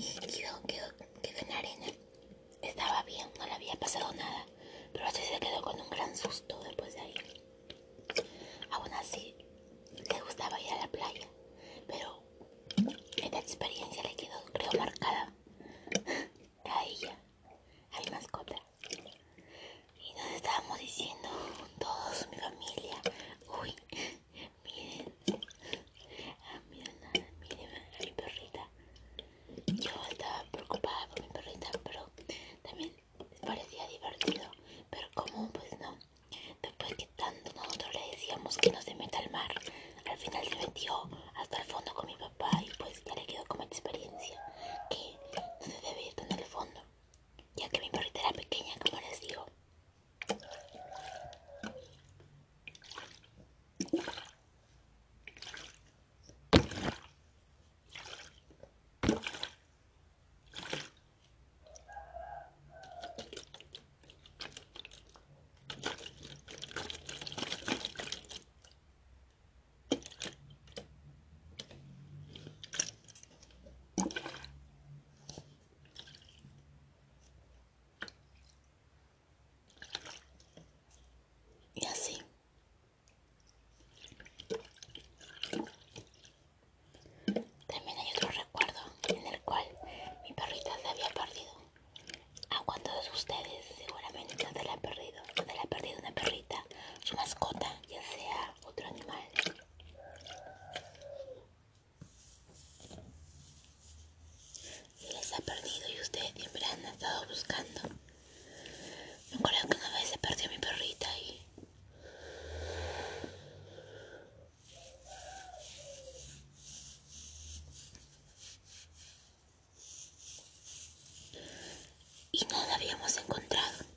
y quedó, quedó, quedó en la arena. Estaba bien, no le había pasado nada, pero así se quedó con un gran susto. que no se meta al mar. Al final se metió hasta el fondo con mi papá y pues ya le quedó como experiencia. no habíamos encontrado.